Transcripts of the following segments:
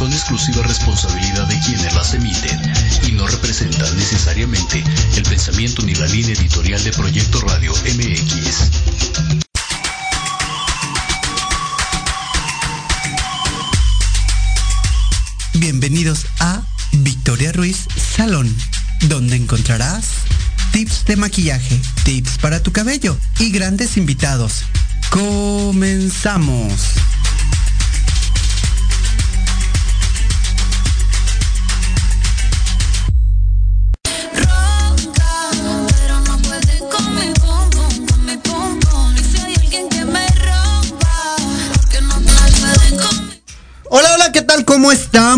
son exclusiva responsabilidad de quienes las emiten y no representan necesariamente el pensamiento ni la línea editorial de Proyecto Radio MX. Bienvenidos a Victoria Ruiz Salón, donde encontrarás tips de maquillaje, tips para tu cabello y grandes invitados. Comenzamos.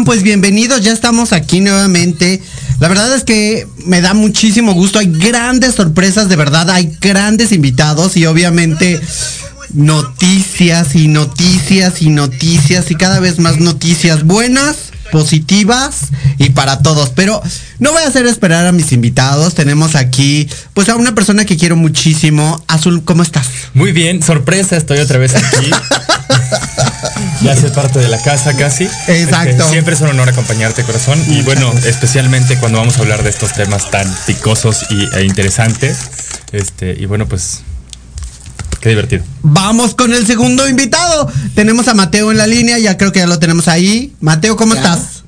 Pues bienvenidos, ya estamos aquí nuevamente. La verdad es que me da muchísimo gusto, hay grandes sorpresas, de verdad, hay grandes invitados y obviamente noticias y noticias y noticias y cada vez más noticias buenas, positivas y para todos. Pero no voy a hacer esperar a mis invitados. Tenemos aquí pues a una persona que quiero muchísimo. Azul, ¿cómo estás? Muy bien, sorpresa, estoy otra vez aquí. ya soy parte de la casa casi. Exacto. Este, siempre es un honor acompañarte, corazón. Y bueno, especialmente cuando vamos a hablar de estos temas tan picosos y, e interesantes. Este, y bueno, pues Qué divertido. Vamos con el segundo invitado. Tenemos a Mateo en la línea, ya creo que ya lo tenemos ahí. Mateo, ¿cómo Ya. estás?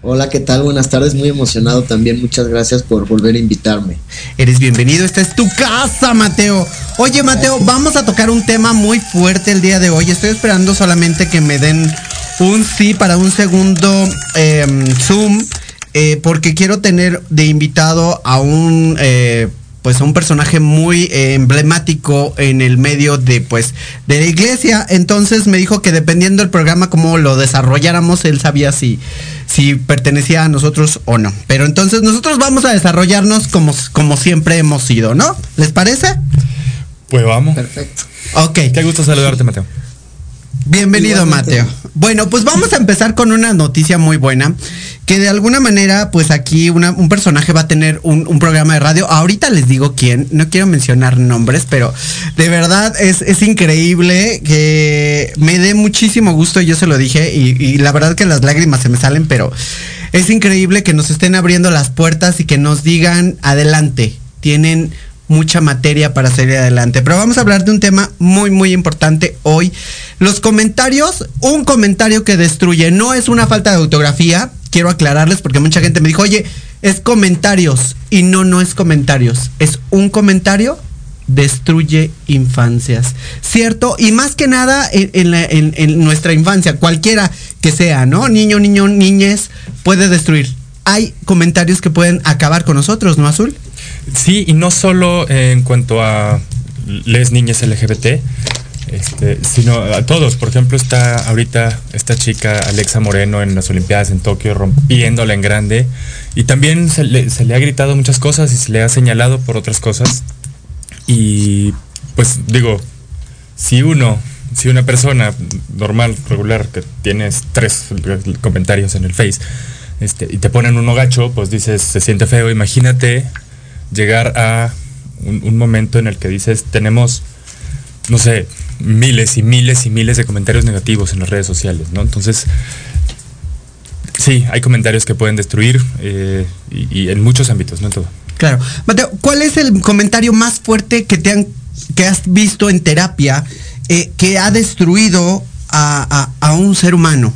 Hola, ¿qué tal? Buenas tardes, muy emocionado también. Muchas gracias por volver a invitarme. Eres bienvenido, esta es tu casa, Mateo. Oye, Mateo, vamos a tocar un tema muy fuerte el día de hoy. Estoy esperando solamente que me den un sí para un segundo em, Zoom, eh, porque quiero tener de invitado a un... eh, pues un personaje muy eh, emblemático en el medio de pues de la iglesia entonces me dijo que dependiendo del programa cómo lo desarrolláramos él sabía si si pertenecía a nosotros o no pero entonces nosotros vamos a desarrollarnos como como siempre hemos sido no les parece Pues vamos. Perfecto. ok Qué gusto saludarte, Mateo. Bienvenido, Igualmente. Mateo. Bueno, pues vamos a empezar con una noticia muy buena, que de alguna manera, pues aquí una- un personaje va a tener un, un programa de radio. Ahorita les digo quién, no quiero mencionar nombres, pero de verdad es, es increíble que me dé muchísimo gusto, yo se lo dije, y, y la verdad que las lágrimas se me salen, pero es increíble que nos estén abriendo las puertas y que nos digan adelante, tienen mucha materia para salir adelante. Pero vamos a hablar de un tema muy, muy importante hoy. Los comentarios, un comentario que destruye, no es una falta de autografía, quiero aclararles porque mucha gente me dijo, oye, es comentarios. Y no, no es comentarios, es un comentario destruye infancias, ¿cierto? Y más que nada en, en nuestra infancia, cualquiera que sea, ¿no? Niño, niño, niñez, puede destruir. Hay comentarios que pueden acabar con nosotros, ¿no, Azul? Sí, y no solo en cuanto a les niñas LGBT, este, sino a todos. Por ejemplo, está ahorita esta chica Alexa Moreno en las Olimpiadas en Tokio rompiéndola en grande. Y también se le, se le ha gritado muchas cosas y se le ha señalado por otras cosas. Y pues digo, si uno, si una persona normal, regular, que tienes tres comentarios en el Face, este, y te ponen uno gacho, pues dices, se siente feo. Imagínate llegar a un, momento en el que dices, tenemos, no sé, miles y miles y miles de comentarios negativos en las redes sociales, ¿no? Entonces, sí, hay comentarios que pueden destruir eh, y, en muchos ámbitos, no en todo. Claro. Mateo, ¿cuál es el comentario más fuerte que te han que has visto en terapia eh, que ha destruido a- a un ser humano?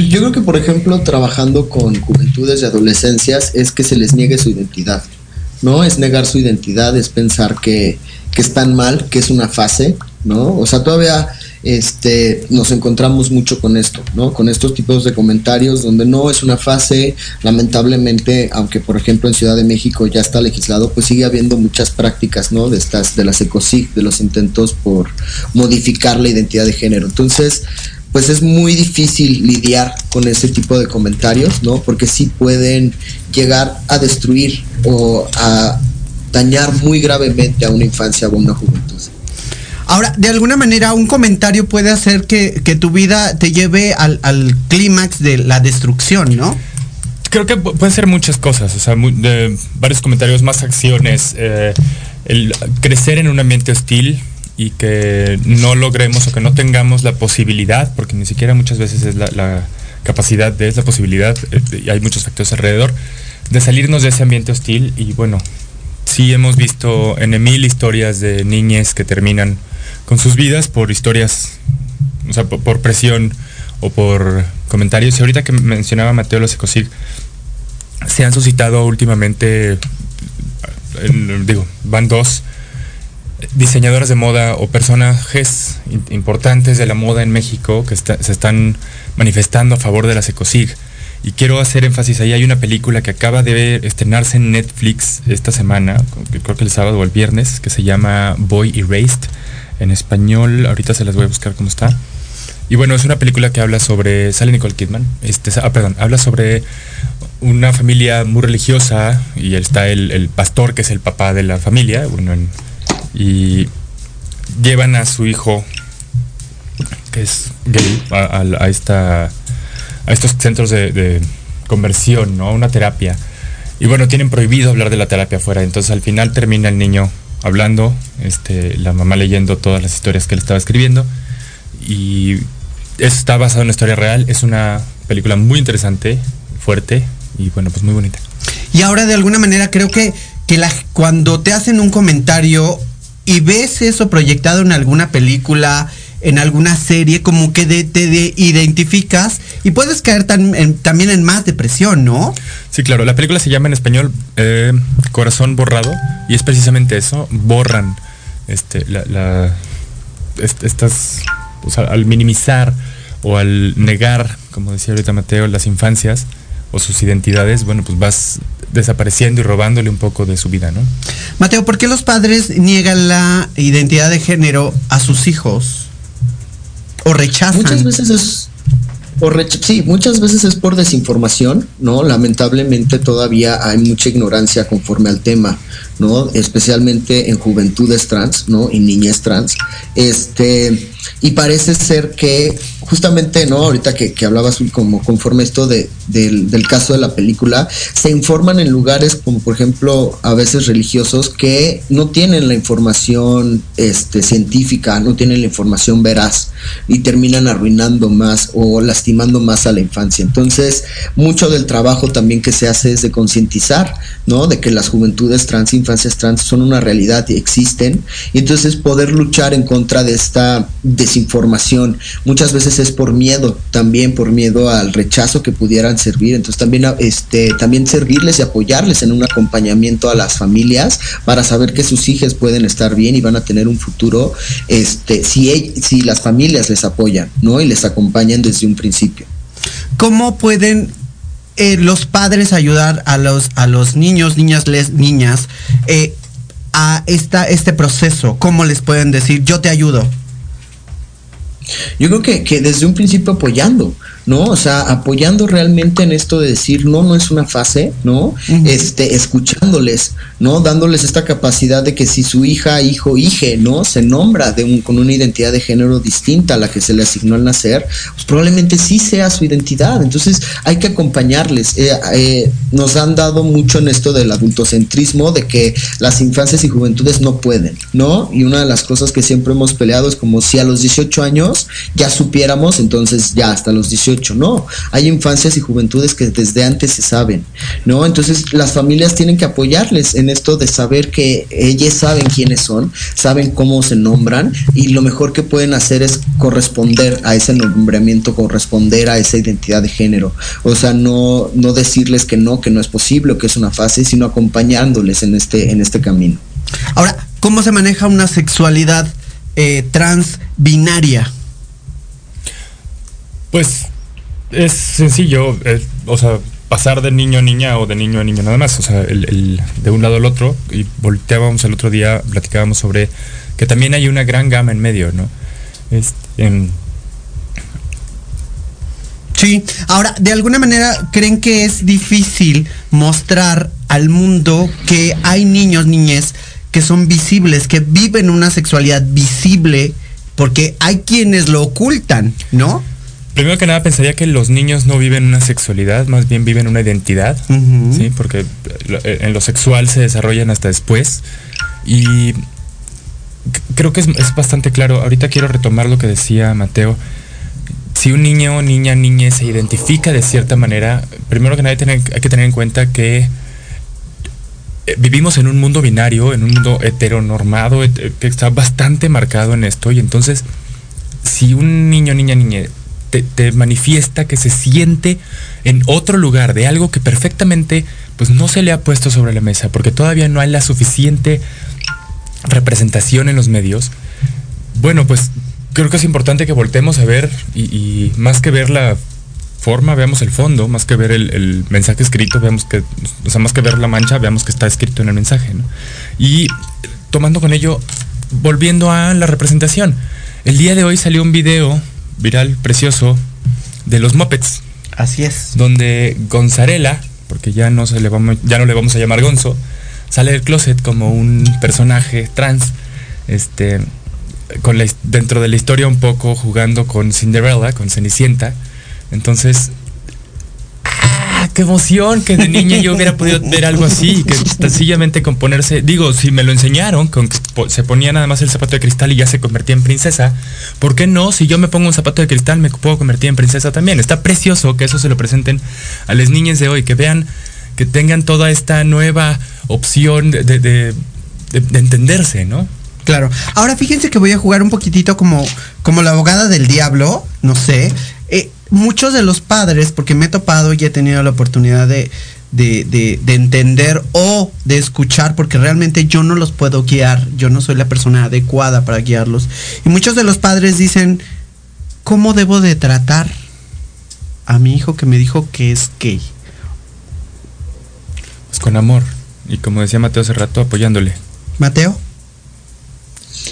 Pues yo creo que, por ejemplo, trabajando con juventudes y adolescencias es que se les niegue su identidad, ¿no? Es negar su identidad, es pensar que, que están mal, que es una fase, ¿no? O sea, todavía este, nos encontramos mucho con esto, ¿no? Con estos tipos de comentarios donde no es una fase, lamentablemente, aunque por ejemplo en Ciudad de México ya está legislado, pues sigue habiendo muchas prácticas, ¿no? De estas, de las ECOSIG, de los intentos por modificar la identidad de género. Entonces, pues es muy difícil lidiar con ese tipo de comentarios, ¿no? Porque sí pueden llegar a destruir o a dañar muy gravemente a una infancia o a una juventud. Ahora, de alguna manera, un comentario puede hacer que, que tu vida te lleve al, al clímax de la destrucción, ¿no? Creo que pu- pueden ser muchas cosas, o sea, mu- de varios comentarios, más acciones, eh, el crecer en un ambiente hostil y que no logremos o que no tengamos la posibilidad, porque ni siquiera muchas veces es la, capacidad de esa posibilidad, eh, hay muchos factores alrededor, de salirnos de ese ambiente hostil y bueno, sí hemos visto en mil historias de niñas que terminan con sus vidas por historias, o sea, por, presión o por comentarios. Y ahorita que mencionaba Mateo Los Ecosig, se han suscitado últimamente, digo, van dos diseñadoras de moda o personajes importantes de la moda en México que se están manifestando a favor de las Ecosig. Y quiero hacer énfasis ahí, hay una película que acaba de estrenarse en Netflix esta semana, creo que el sábado o el viernes, que se llama Boy Erased. En español, ahorita se las voy a buscar cómo está. Y bueno, es una película que habla sobre, sale Nicole Kidman, este, ah, perdón, habla sobre una familia muy religiosa y está el, pastor que es el papá de la familia, bueno, y llevan a su hijo, que es gay, a, esta, a estos centros de, conversión, ¿no? Una terapia. Y bueno, tienen prohibido hablar de la terapia afuera, entonces al final termina el niño hablando, este, la mamá leyendo todas las historias que él estaba escribiendo y está basado en una historia real, es una película muy interesante, fuerte y bueno, pues muy bonita. Y ahora de alguna manera creo que, que cuando te hacen un comentario y ves eso proyectado en alguna película, en alguna serie, como que te identificas y puedes caer también en más depresión, ¿no? Sí, claro. La película se llama en español eh, Corazón Borrado y es precisamente eso, borran este, la, estas, al minimizar o al negar, como decía ahorita Mateo, las infancias o sus identidades, bueno, pues vas desapareciendo y robándole un poco de su vida, ¿no? Mateo, ¿por qué los padres niegan la identidad de género a sus hijos? ¿O rechazan? Muchas veces es... O sí, muchas veces es por desinformación, ¿no? Lamentablemente todavía hay mucha ignorancia conforme al tema, ¿no? Especialmente en juventudes trans, ¿no? Y niñez trans. Este, y parece ser que justamente, ¿no? Ahorita que, que hablabas como conforme esto de, del, caso de la película, se informan en lugares como por ejemplo a veces religiosos que no tienen la información este, científica, no tienen la información veraz y terminan arruinando más o lastimando más a la infancia. Entonces, mucho del trabajo también que se hace es de concientizar, ¿no? De que las juventudes trans, infancias trans son una realidad y existen. Y entonces poder luchar en contra de esta desinformación. Muchas veces es por miedo, también por miedo al rechazo que pudieran servir. Entonces también, este, también servirles y apoyarles en un acompañamiento a las familias para saber que sus hijos pueden estar bien y van a tener un futuro, este, si, si las familias les apoyan, ¿no? Y les acompañan desde un principio. ¿Cómo pueden eh, los padres ayudar a los, a los niños, niñas, les, niñas, eh, a esta, este proceso? ¿Cómo les pueden decir, yo te ayudo? Yo creo que, que desde un principio apoyando, ¿no? O sea, apoyando realmente en esto de decir, no, no es una fase, ¿no? Este, escuchándoles, ¿no? Dándoles esta capacidad de que si su hija, hijo, hije, ¿no? Se nombra de un, con una identidad de género distinta a la que se le asignó al nacer, pues probablemente sí sea su identidad. Entonces hay que acompañarles. Eh, eh, nos han dado mucho en esto del adultocentrismo, de que las infancias y juventudes no pueden, ¿no? Y una de las cosas que siempre hemos peleado es como si a los 18 años ya supiéramos, entonces ya hasta los 18 no, hay infancias y juventudes que desde antes se saben, ¿no? Entonces las familias tienen que apoyarles en esto de saber que ellas saben quiénes son, saben cómo se nombran y lo mejor que pueden hacer es corresponder a ese nombramiento, corresponder a esa identidad de género. O sea, no, no decirles que no, que no es posible que es una fase, sino acompañándoles en este, en este camino. Ahora, ¿cómo se maneja una sexualidad eh, trans binaria? Pues es sencillo, o sea, pasar de niño a niña o de niño a niño nada más, o sea, el, de un lado al otro, y volteábamos el otro día, platicábamos sobre que también hay una gran gama en medio, ¿no? Este, Sí, ahora, de alguna manera, ¿creen que es difícil mostrar al mundo que hay niños, niñas que son visibles, que viven una sexualidad visible, porque hay quienes lo ocultan, ¿no? Primero que nada pensaría que los niños no viven una sexualidad, más bien viven una identidad, ¿sí? Porque eh, en lo sexual se desarrollan hasta después. Y creo que es, es, bastante claro. Ahorita quiero retomar lo que decía Mateo. Si un niño, niña, niña se identifica de cierta manera, primero que nada hay que tener en cuenta que eh, vivimos en un mundo binario, en un mundo heteronormado, que está bastante marcado en esto. Y entonces, si un niño, niña, niña te, manifiesta que se siente en otro lugar de algo que perfectamente pues no se le ha puesto sobre la mesa, porque todavía no hay la suficiente representación en los medios, bueno, pues creo que es importante que voltemos a ver y, y más que ver la forma, veamos el fondo, más que ver el, el, mensaje escrito, veamos que, o sea, más que ver la mancha, veamos que está escrito en el mensaje, ¿no? Y tomando con ello, volviendo a la representación, el día de hoy salió un video viral, precioso, de los Muppets. Así es. Donde Gonzarela, porque ya no, se le vamos, ya no le vamos a llamar Gonzo, sale del closet como un personaje trans, este, con la, dentro de la historia un poco jugando con Cinderella, con Cenicienta. Entonces. ¡Qué emoción! Que de niña yo hubiera podido ver algo así, que sencillamente componerse. Digo, si me lo enseñaron, con que se ponía nada más el zapato de cristal y ya se convertía en princesa, ¿por qué no? Si yo me pongo un zapato de cristal, me puedo convertir en princesa también. Está precioso que eso se lo presenten a las niñas de hoy, que vean, que tengan toda esta nueva opción de, de entenderse, ¿no? Claro. Ahora fíjense que voy a jugar un poquitito como, como la abogada del diablo, no sé. Muchos de los padres, porque me he topado y he tenido la oportunidad de, de, de, de, entender o de escuchar, porque realmente yo no los puedo guiar, yo no soy la persona adecuada para guiarlos. Y muchos de los padres dicen, ¿cómo debo de tratar a mi hijo que me dijo que es gay? Pues con amor. Y como decía Mateo hace rato, apoyándole. Mateo.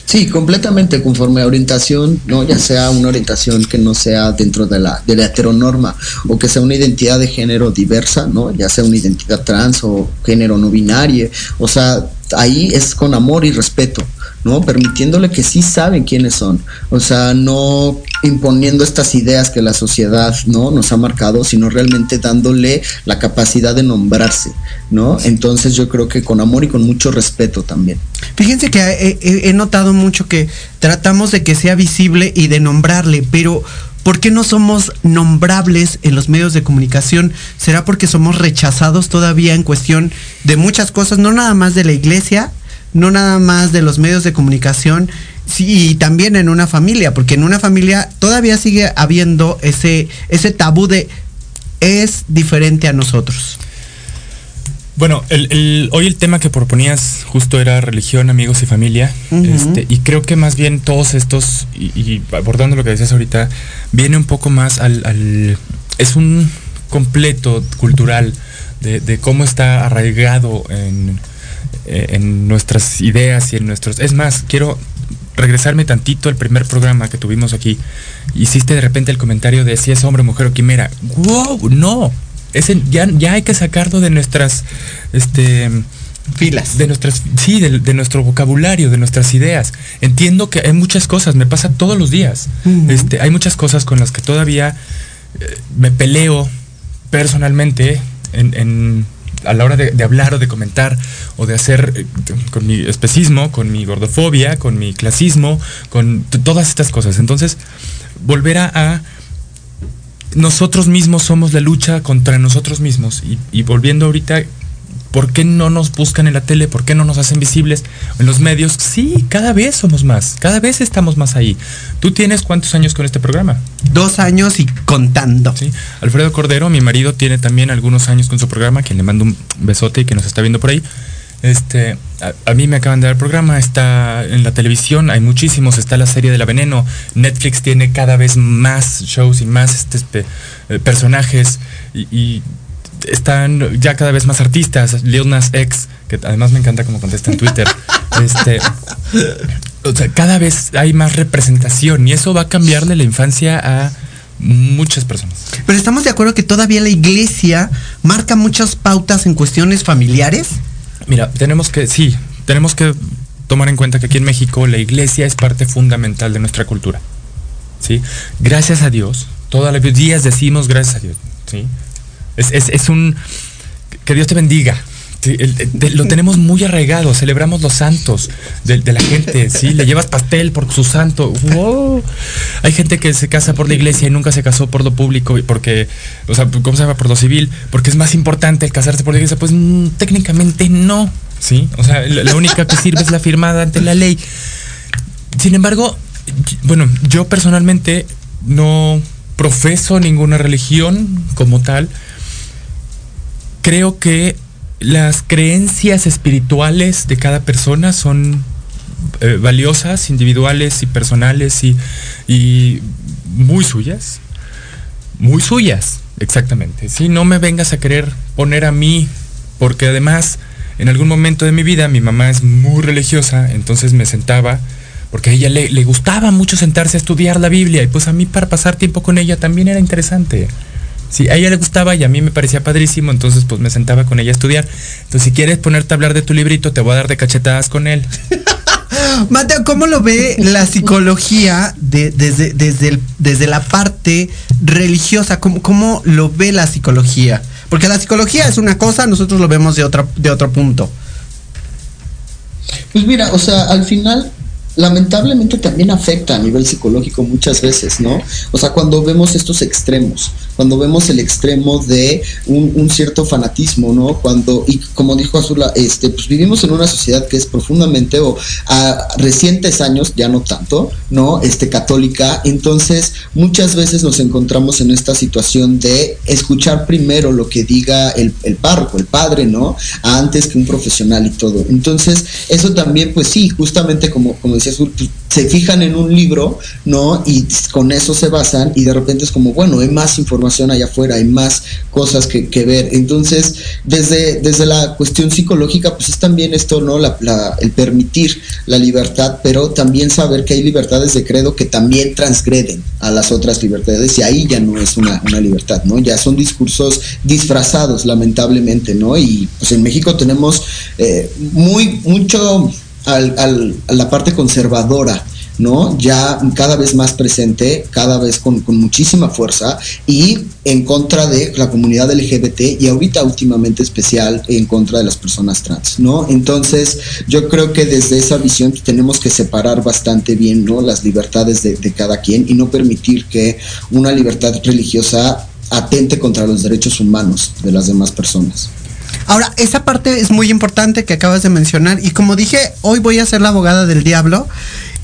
Sí, completamente conforme a orientación, ¿no? Ya sea una orientación que no sea dentro de la, de la heteronorma o que sea una identidad de género diversa, ¿no? Ya sea una identidad trans o género no binario. O sea, ahí es con amor y respeto, ¿no? Permitiéndole que sí saben quiénes son. O sea, no imponiendo estas ideas que la sociedad, ¿no? Nos ha marcado, sino realmente dándole la capacidad de nombrarse, ¿no? Entonces yo creo que con amor y con mucho respeto también. Fíjense que he, he notado mucho que tratamos de que sea visible y de nombrarle, pero ¿Por qué no somos nombrables en los medios de comunicación? ¿Será porque somos rechazados todavía en cuestión de muchas cosas, no nada más de la iglesia, no nada más de los medios de comunicación, sí, y también en una familia, porque en una familia todavía sigue habiendo ese, ese tabú de es diferente a nosotros? Bueno, el, el, hoy el tema que proponías justo era religión, amigos y familia. Uh -huh. este, y creo que más bien todos estos, y, y, abordando lo que decías ahorita, viene un poco más al... al es un completo cultural de, de cómo está arraigado en, en, nuestras ideas y en nuestros... Es más, quiero regresarme tantito al primer programa que tuvimos aquí. Hiciste de repente el comentario de si es hombre, mujer o quimera. ¡Wow! No, ese ya, ya hay que sacarlo de nuestras este filas de nuestras sí de, de, nuestro vocabulario de nuestras ideas entiendo que hay muchas cosas me pasa todos los días uh -huh. este hay muchas cosas con las que todavía eh, me peleo personalmente en, en a la hora de, hablar o de comentar o de hacer eh, con mi especismo con mi gordofobia con mi clasismo con todas estas cosas entonces volver a, a nosotros mismos somos la lucha contra nosotros mismos. Y, y, volviendo ahorita, ¿por qué no nos buscan en la tele? ¿Por qué no nos hacen visibles en los medios? Sí, cada vez somos más, cada vez estamos más ahí. ¿Tú tienes cuántos años con este programa? Dos años y contando. Sí. Alfredo Cordero, mi marido, tiene también algunos años con su programa, quien le mando un besote y que nos está viendo por ahí. Este, a, a, mí me acaban de dar el programa, está en la televisión, hay muchísimos, está la serie de la veneno, Netflix tiene cada vez más shows y más este, eh, personajes y, y, están ya cada vez más artistas, Lil Nas X, que además me encanta como contesta en Twitter. este, o sea, cada vez hay más representación y eso va a cambiarle la infancia a muchas personas. Pero estamos de acuerdo que todavía la iglesia marca muchas pautas en cuestiones familiares. Mira, tenemos que, sí, tenemos que tomar en cuenta que aquí en México la iglesia es parte fundamental de nuestra cultura. ¿Sí? Gracias a Dios, todos los días decimos gracias a Dios. ¿sí? Es, es, es un... Que Dios te bendiga, lo tenemos muy arraigado, celebramos los santos de, la gente, ¿sí? Le llevas pastel por su santo. Hay gente que se casa por la iglesia y nunca se casó por lo público, porque, o sea, ¿cómo se llama? Por lo civil, porque es más importante el casarse por la iglesia. Pues mm, técnicamente no, ¿sí? O sea, la, única que sirve es la firmada ante la ley. Sin embargo, bueno, yo personalmente no profeso ninguna religión como tal. Creo que las creencias espirituales de cada persona son eh, valiosas, individuales y personales y, muy suyas. Muy suyas, exactamente. Si no me vengas a querer poner a mí, porque además en algún momento de mi vida mi mamá es muy religiosa, entonces me sentaba, porque a ella le gustaba mucho sentarse a estudiar la Biblia y pues a mí para pasar tiempo con ella también era interesante. Sí, a ella le gustaba y a mí me parecía padrísimo, entonces pues me sentaba con ella a estudiar. Entonces si quieres ponerte a hablar de tu librito, te voy a dar de cachetadas con él. Mateo, ¿cómo lo ve la psicología desde, desde, desde la parte religiosa? ¿Cómo, ¿Cómo lo ve la psicología? Porque la psicología es una cosa, nosotros lo vemos de, otra, de otro punto. Pues mira, o sea, al final lamentablemente también afecta a nivel psicológico muchas veces, ¿no? O sea, cuando vemos estos extremos, cuando vemos el extremo de un, cierto fanatismo, ¿no? Cuando, y como dijo Azula, este, pues vivimos en una sociedad que es profundamente, o a recientes años, ya no tanto, ¿no? Este, católica, entonces muchas veces nos encontramos en esta situación de escuchar primero lo que diga el, el párroco, el padre, ¿no? Antes que un profesional y todo. Entonces, eso también, pues sí, justamente como, como decía se fijan en un libro, ¿no? Y con eso se basan y de repente es como, bueno, hay más información allá afuera, hay más cosas que, ver. Entonces, desde, desde la cuestión psicológica, pues es también esto, ¿no? El permitir la libertad, pero también saber que hay libertades de credo que también transgreden a las otras libertades y ahí ya no es una, una libertad, ¿no? Ya son discursos disfrazados, lamentablemente, ¿no? Y pues en México tenemos eh, muy, mucho al, a la parte conservadora, ¿no? Ya cada vez más presente, cada vez con, muchísima fuerza y en contra de la comunidad LGBT y ahorita últimamente especial en contra de las personas trans, ¿no? Entonces yo creo que desde esa visión tenemos que separar bastante bien, ¿no? Las libertades de, de cada quien y no permitir que una libertad religiosa atente contra los derechos humanos de las demás personas. Ahora, esa parte es muy importante que acabas de mencionar y como dije, hoy voy a ser la abogada del diablo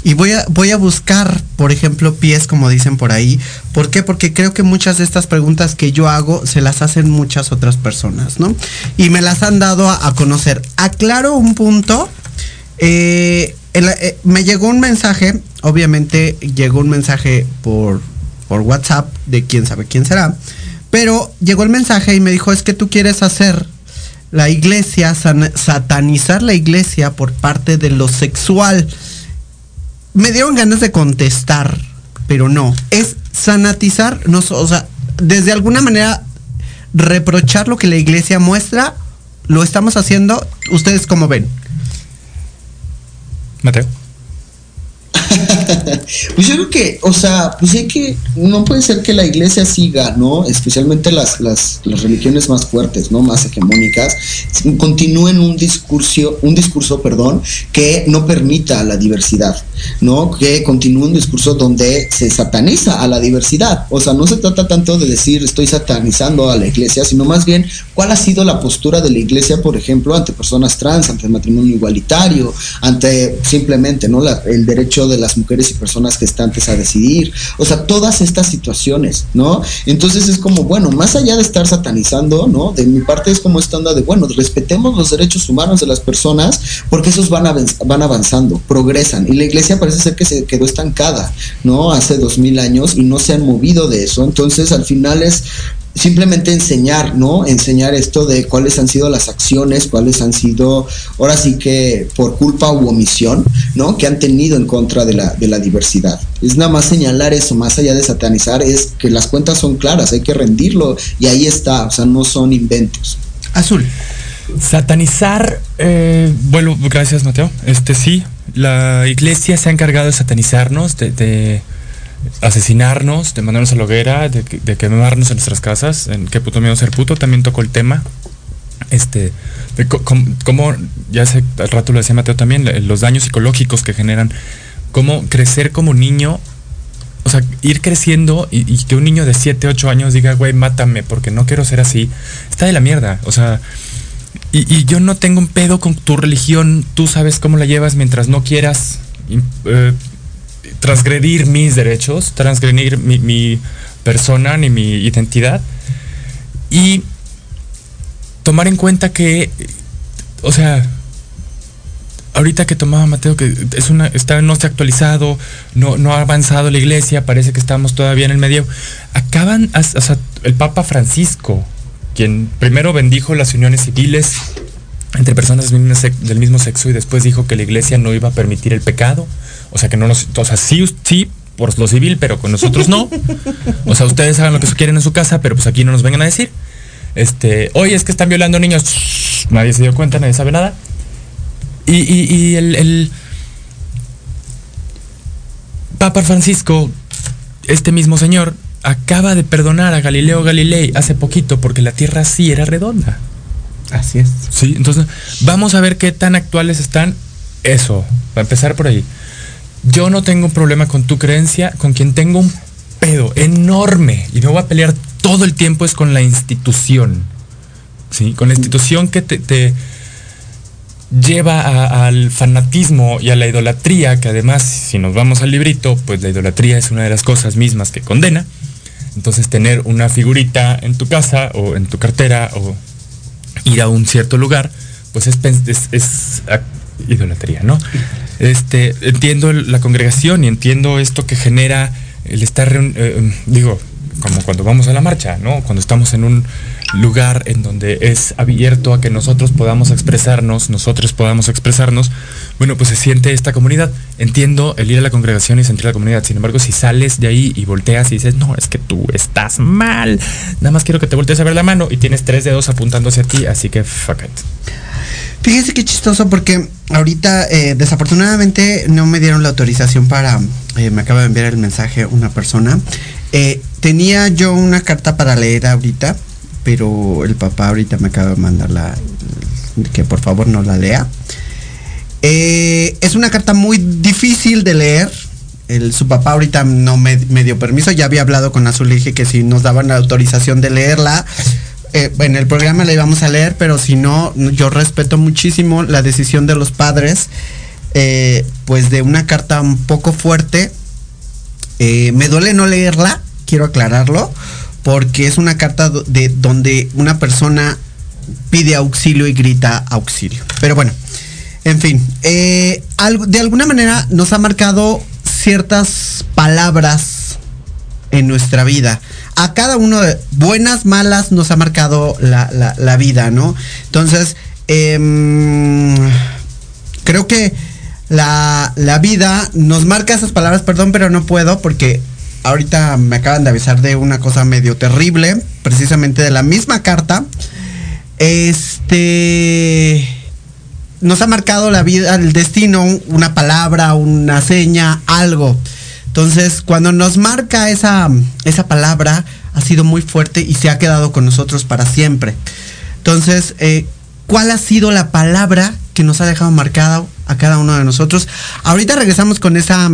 y voy a, voy a buscar, por ejemplo, pies, como dicen por ahí. ¿Por qué? Porque creo que muchas de estas preguntas que yo hago se las hacen muchas otras personas, ¿no? Y me las han dado a, conocer. Aclaro un punto. Eh, eh, me llegó un mensaje, obviamente llegó un mensaje por, por WhatsApp de quién sabe quién será. Pero llegó el mensaje y me dijo, es que tú quieres hacer la iglesia, satanizar la iglesia por parte de lo sexual. Me dieron ganas de contestar, pero no. Es sanatizar, o sea, desde alguna manera reprochar lo que la iglesia muestra, lo estamos haciendo. ¿Ustedes cómo ven? Mateo. pues yo creo que, o sea, pues hay que, no puede ser que la iglesia siga, ¿no? Especialmente las, las, las religiones más fuertes, ¿no? Más hegemónicas, continúen un discurso, un discurso, perdón, que no permita la diversidad, ¿no? Que continúe un discurso donde se sataniza a la diversidad. O sea, no se trata tanto de decir estoy satanizando a la iglesia, sino más bien cuál ha sido la postura de la iglesia, por ejemplo, ante personas trans, ante el matrimonio igualitario, ante simplemente, ¿no? el derecho de las mujeres y personas gestantes a decidir. O sea, todas estas situaciones, ¿no? Entonces es como, bueno, más allá de estar satanizando, ¿no? De mi parte es como esta onda de, bueno, respetemos los derechos humanos de las personas porque esos van, van avanzando, progresan. Y la iglesia parece ser que se quedó estancada, ¿no? Hace dos mil años y no se han movido de eso. Entonces al final es simplemente enseñar, ¿no? Enseñar esto de cuáles han sido las acciones, cuáles han sido, ahora sí que por culpa u omisión, ¿no? Que han tenido en contra de la, de la diversidad. Es nada más señalar eso, más allá de satanizar, es que las cuentas son claras, hay que rendirlo y ahí está, o sea, no son inventos. Azul. Satanizar, eh, bueno, gracias Mateo. Este sí, la iglesia se ha encargado de satanizarnos, de asesinarnos, de mandarnos a la hoguera, de, quemarnos en nuestras casas. En qué puto miedo ser puto también tocó el tema. este, de cómo, ya sé, al rato lo decía Mateo también, los daños psicológicos que generan, cómo crecer como niño, o sea, ir creciendo y, que un niño de 7, 8 años diga, güey, mátame porque no quiero ser así, está de la mierda, o sea, y, yo no tengo un pedo con tu religión, tú sabes cómo la llevas mientras no quieras eh, transgredir mis derechos, transgredir mi, persona ni mi identidad. Y tomar en cuenta que, o sea, ahorita que tomaba Mateo, que es una, está, no se ha actualizado, no, no ha avanzado la iglesia, parece que estamos todavía en el medio. Acaban, o sea, el Papa Francisco, quien primero bendijo las uniones civiles entre personas del mismo sexo y después dijo que la iglesia no iba a permitir el pecado. O sea, que no nos, o sea, sí, sí, por lo civil, pero con nosotros no. O sea, ustedes hagan lo que quieren en su casa, pero pues aquí no nos vengan a decir. Este, oye, es que están violando niños. nadie se dio cuenta, nadie sabe nada. Y, el, el, Papa Francisco, este mismo señor, acaba de perdonar a Galileo Galilei hace poquito porque la Tierra sí era redonda. Así es. Sí, entonces vamos a ver qué tan actuales están. Eso, para empezar por ahí. Yo no tengo un problema con tu creencia, con quien tengo un pedo enorme y me voy a pelear todo el tiempo es con la institución. ¿Sí? Con la institución que te, lleva al fanatismo y a la idolatría, que además, si nos vamos al librito, pues la idolatría es una de las cosas mismas que condena. Entonces tener una figurita en tu casa o en tu cartera o ir a un cierto lugar, pues es, es idolatría, ¿no? Este, entiendo la congregación y entiendo esto que genera el estar, eh, digo, como cuando vamos a la marcha, ¿no? Cuando estamos en un lugar en donde es abierto a que nosotros podamos expresarnos, nosotros podamos expresarnos, bueno, pues se siente esta comunidad. Entiendo el ir a la congregación y sentir la comunidad. Sin embargo, si sales de ahí y volteas y dices, no, es que tú estás mal, nada más quiero que te voltees a ver la mano y tienes tres dedos apuntando hacia ti, así que fuck it. Fíjese qué chistoso porque ahorita eh, desafortunadamente no me dieron la autorización para, eh, me acaba de enviar el mensaje una persona. Eh, tenía yo una carta para leer ahorita, pero el papá ahorita me acaba de mandar la, que por favor no la lea. Es una carta muy difícil de leer. Su papá ahorita no me, me, dio permiso, ya había hablado con Azul y dije que si nos daban la autorización de leerla, eh, en el programa la íbamos a leer, pero si no, yo respeto muchísimo la decisión de los padres, eh, pues de una carta un poco fuerte. Eh, me duele no leerla, quiero aclararlo, porque es una carta de donde una persona pide auxilio y grita auxilio. Pero bueno, en fin, de alguna manera nos ha marcado ciertas palabras en nuestra vida a cada uno de buenas, malas, nos ha marcado la, vida, ¿no? Entonces, em, creo que la, vida nos marca esas palabras, perdón, pero no puedo porque ahorita me acaban de avisar de una cosa medio terrible, precisamente de la misma carta. Este nos ha marcado la vida, el destino, una palabra, una seña, algo. Entonces, cuando nos marca esa, esa palabra, ha sido muy fuerte y se ha quedado con nosotros para siempre. Entonces, eh, ¿cuál ha sido la palabra que nos ha dejado marcado a cada uno de nosotros? Ahorita regresamos con esa,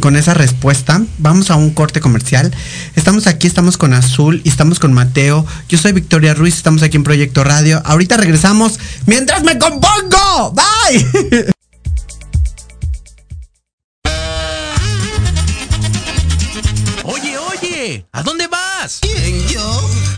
con esa respuesta. Vamos a un corte comercial. Estamos aquí, estamos con Azul y estamos con Mateo. Yo soy Victoria Ruiz, estamos aquí en Proyecto Radio. Ahorita regresamos mientras me compongo. Bye. ¿A dónde vas? ¿Quién, yo?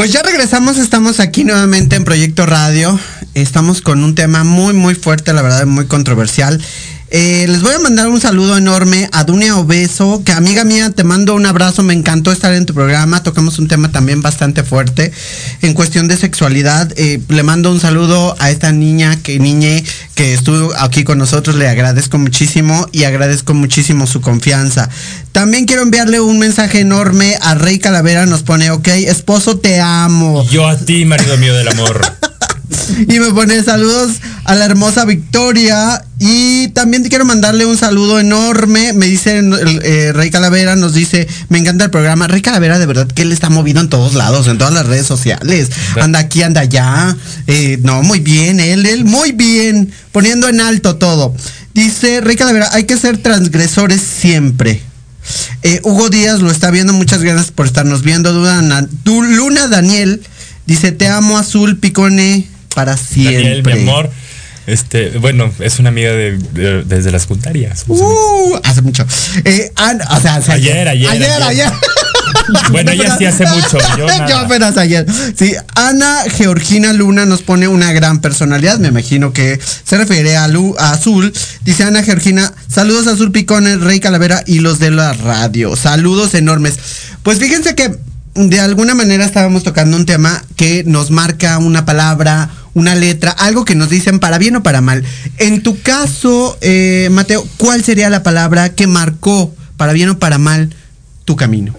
Pues ya regresamos, estamos aquí nuevamente en Proyecto Radio. Estamos con un tema muy, muy fuerte, la verdad, muy controversial. Eh, les voy a mandar un saludo enorme a Dunia Obeso, que amiga mía, te mando un abrazo, me encantó estar en tu programa, tocamos un tema también bastante fuerte en cuestión de sexualidad. Eh, le mando un saludo a esta niña, que niñe, que estuvo aquí con nosotros, le agradezco muchísimo y agradezco muchísimo su confianza. También quiero enviarle un mensaje enorme a Rey Calavera, nos pone, ok, esposo te amo. Yo a ti, marido mío del amor. y me pone saludos a la hermosa Victoria. Y también te quiero mandarle un saludo enorme. Me dice eh, Rey Calavera, nos dice, me encanta el programa. Rey Calavera, de verdad que él está movido en todos lados, en todas las redes sociales. Anda aquí, anda allá. Eh, no, muy bien, él, él, muy bien. Poniendo en alto todo. Dice Rey Calavera, hay que ser transgresores siempre. Eh, Hugo Díaz lo está viendo, muchas gracias por estarnos viendo. Luna, Luna Daniel dice, te amo azul, picone para siempre. Daniel, mi amor. Este, bueno, es una amiga de, de- desde las secundaria. Uh, hace mucho. Eh, An- o sea, hace- Ayer, ayer, Ayer, ayer. ayer. Bueno, ella sí hace mucho, yo nada. apenas ayer. Sí, Ana Georgina Luna nos pone una gran personalidad. Me imagino que se refiere a, Lu- a Azul. Dice Ana Georgina, saludos a Azul Picones, Rey Calavera y los de la radio. Saludos enormes. Pues fíjense que de alguna manera estábamos tocando un tema que nos marca una palabra, una letra, algo que nos dicen para bien o para mal. En tu caso, eh, Mateo, ¿cuál sería la palabra que marcó para bien o para mal tu camino?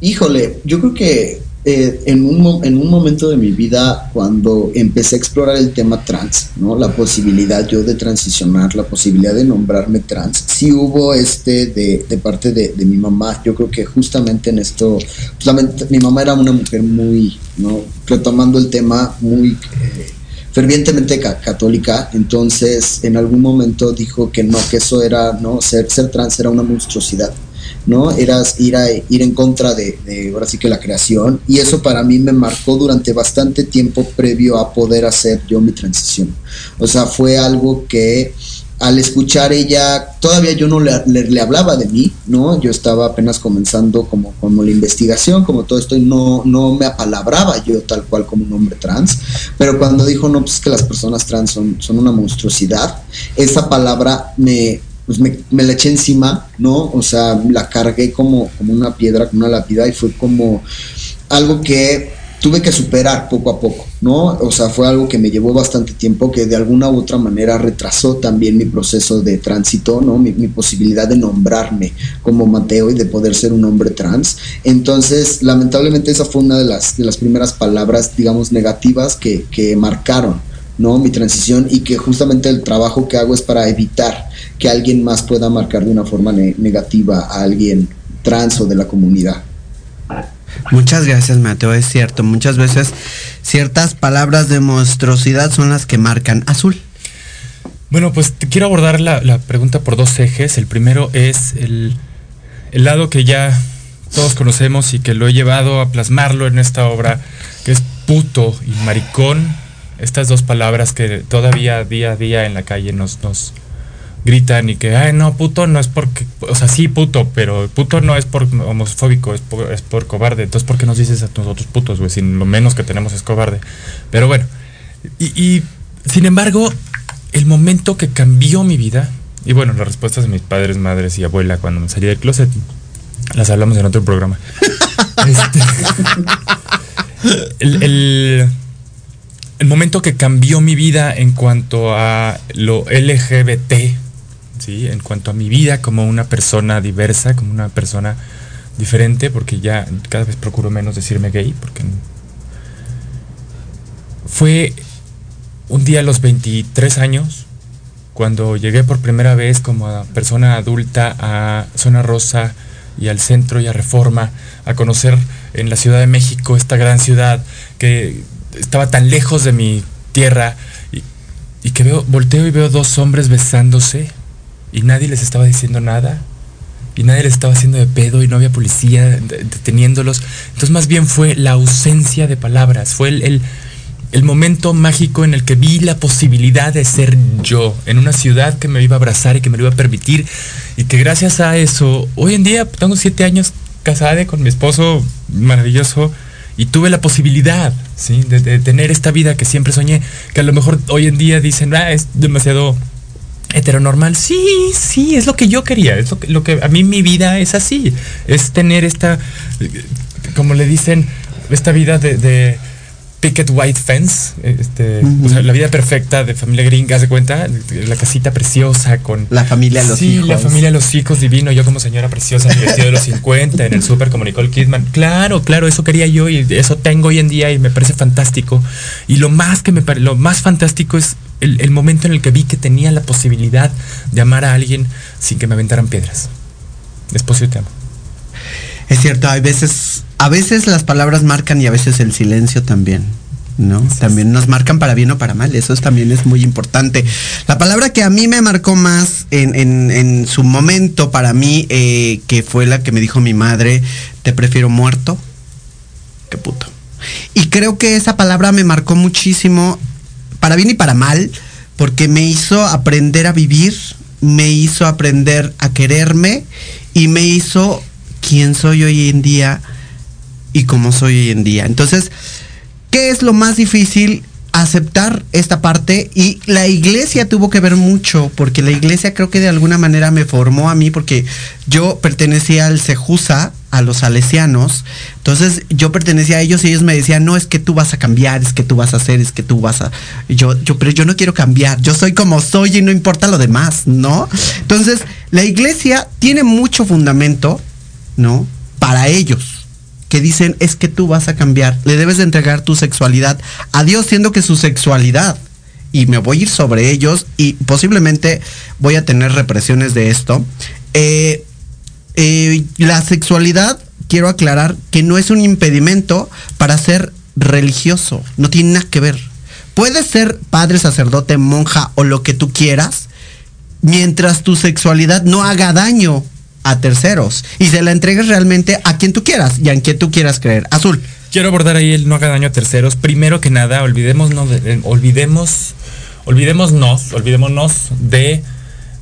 Híjole, yo creo que eh, en, un, en un momento de mi vida, cuando empecé a explorar el tema trans, ¿no? La posibilidad yo de transicionar, la posibilidad de nombrarme trans, sí hubo este de, de parte de, de mi mamá. Yo creo que justamente en esto, lament- mi mamá era una mujer muy, ¿no? Retomando el tema, muy... eh, fervientemente ca- católica, entonces en algún momento dijo que no, que eso era, no, ser, ser trans era una monstruosidad, ¿no? Era ir, a, ir en contra de, de, ahora sí que la creación, y eso para mí me marcó durante bastante tiempo previo a poder hacer yo mi transición. O sea, fue algo que al escuchar ella, todavía yo no le, le- hablaba de mí, ¿no? Yo estaba apenas comenzando como, como la investigación, como todo esto, y no, no me apalabraba yo tal cual como un hombre trans, pero cuando dijo, no, pues es que las personas trans son, son una monstruosidad, esa palabra me, pues me, me la eché encima, ¿no? O sea, la cargué como, como una piedra, como una lápida, y fue como algo que tuve que superar poco a poco, ¿no? O sea, fue algo que me llevó bastante tiempo, que de alguna u otra manera retrasó también mi proceso de tránsito, ¿no? Mi, mi posibilidad de nombrarme como Mateo y de poder ser un hombre trans. Entonces, lamentablemente esa fue una de las, de las primeras palabras, digamos, negativas que, que marcaron, ¿no? Mi transición y que justamente el trabajo que hago es para evitar que alguien más pueda marcar de una forma ne- negativa a alguien trans o de la comunidad. Muchas gracias, Mateo. Es cierto, muchas veces ciertas palabras de monstruosidad son las que marcan azul. Bueno, pues te quiero abordar la, la pregunta por dos ejes. El primero es el, el lado que ya todos conocemos y que lo he llevado a plasmarlo en esta obra, que es puto y maricón. Estas dos palabras que todavía día a día en la calle nos, nos gritan y que, ay, no, puto no es porque, o sea, sí, puto, pero puto no es por homofóbico, es por, es por cobarde. Entonces, ¿por qué nos dices a nosotros putos, güey? Si lo menos que tenemos es cobarde. Pero bueno, y, sin embargo, el momento que cambió mi vida, y bueno, las respuestas de mis padres, madres y abuela cuando me salí del closet, las hablamos en otro programa. Este, el- el momento que cambió mi vida en cuanto a lo LGBT, ¿sí? en cuanto a mi vida como una persona diversa, como una persona diferente, porque ya cada vez procuro menos decirme gay, porque fue un día a los 23 años, cuando llegué por primera vez como persona adulta a Zona Rosa y al centro y a Reforma, a conocer en la Ciudad de México, esta gran ciudad que estaba tan lejos de mi tierra, y, y que veo, volteo y veo dos hombres besándose y nadie les estaba diciendo nada y nadie les estaba haciendo de pedo y no había policía deteniéndolos. Entonces más bien fue la ausencia de palabras, fue el, el, momento mágico en el que vi la posibilidad de ser yo, en una ciudad que me iba a abrazar y que me lo iba a permitir y que gracias a eso, hoy en día tengo siete años casada con mi esposo maravilloso y tuve la posibilidad ¿sí? de, de, tener esta vida que siempre soñé, que a lo mejor hoy en día dicen, ah, es demasiado heteronormal. Sí, sí, es lo que yo quería. Es lo que, lo que a mí mi vida es así. Es tener esta, como le dicen, esta vida de, de picket white fence, este, uh -huh. o sea, la vida perfecta de familia gringa, ¿se cuenta? La casita preciosa con... La familia los sí, hijos. la familia los hijos, divino. Yo como señora preciosa, mi vestido de los 50, en el súper como Nicole Kidman. Claro, claro, eso quería yo y eso tengo hoy en día y me parece fantástico. Y lo más que me lo más fantástico es el, el, momento en el que vi que tenía la posibilidad de amar a alguien sin que me aventaran piedras. Esposo, yo te amo. Es cierto, hay veces, a veces las palabras marcan y a veces el silencio también. ¿no? También nos marcan para bien o para mal, eso es, también es muy importante. La palabra que a mí me marcó más en, en, en su momento para mí, eh, que fue la que me dijo mi madre, te prefiero muerto que puto. Y creo que esa palabra me marcó muchísimo, para bien y para mal, porque me hizo aprender a vivir, me hizo aprender a quererme y me hizo quién soy hoy en día y cómo soy hoy en día. Entonces, ¿qué es lo más difícil? aceptar esta parte y la iglesia tuvo que ver mucho porque la iglesia creo que de alguna manera me formó a mí porque yo pertenecía al Sejusa, a los salesianos, entonces yo pertenecía a ellos y ellos me decían, no es que tú vas a cambiar, es que tú vas a hacer, es que tú vas a... Yo, yo, pero yo no quiero cambiar, yo soy como soy y no importa lo demás, ¿no? Entonces, la iglesia tiene mucho fundamento, ¿no? Para ellos que dicen es que tú vas a cambiar, le debes de entregar tu sexualidad a Dios siendo que su sexualidad y me voy a ir sobre ellos y posiblemente voy a tener represiones de esto. Eh, eh, la sexualidad, quiero aclarar que no es un impedimento para ser religioso, no tiene nada que ver. Puedes ser padre, sacerdote, monja o lo que tú quieras, mientras tu sexualidad no haga daño a terceros y se la entregues realmente a quien tú quieras y a quien tú quieras creer. Azul. Quiero abordar ahí el no haga daño a terceros. Primero que nada, olvidemos, de, olvidemos, olvidémonos, olvidémonos de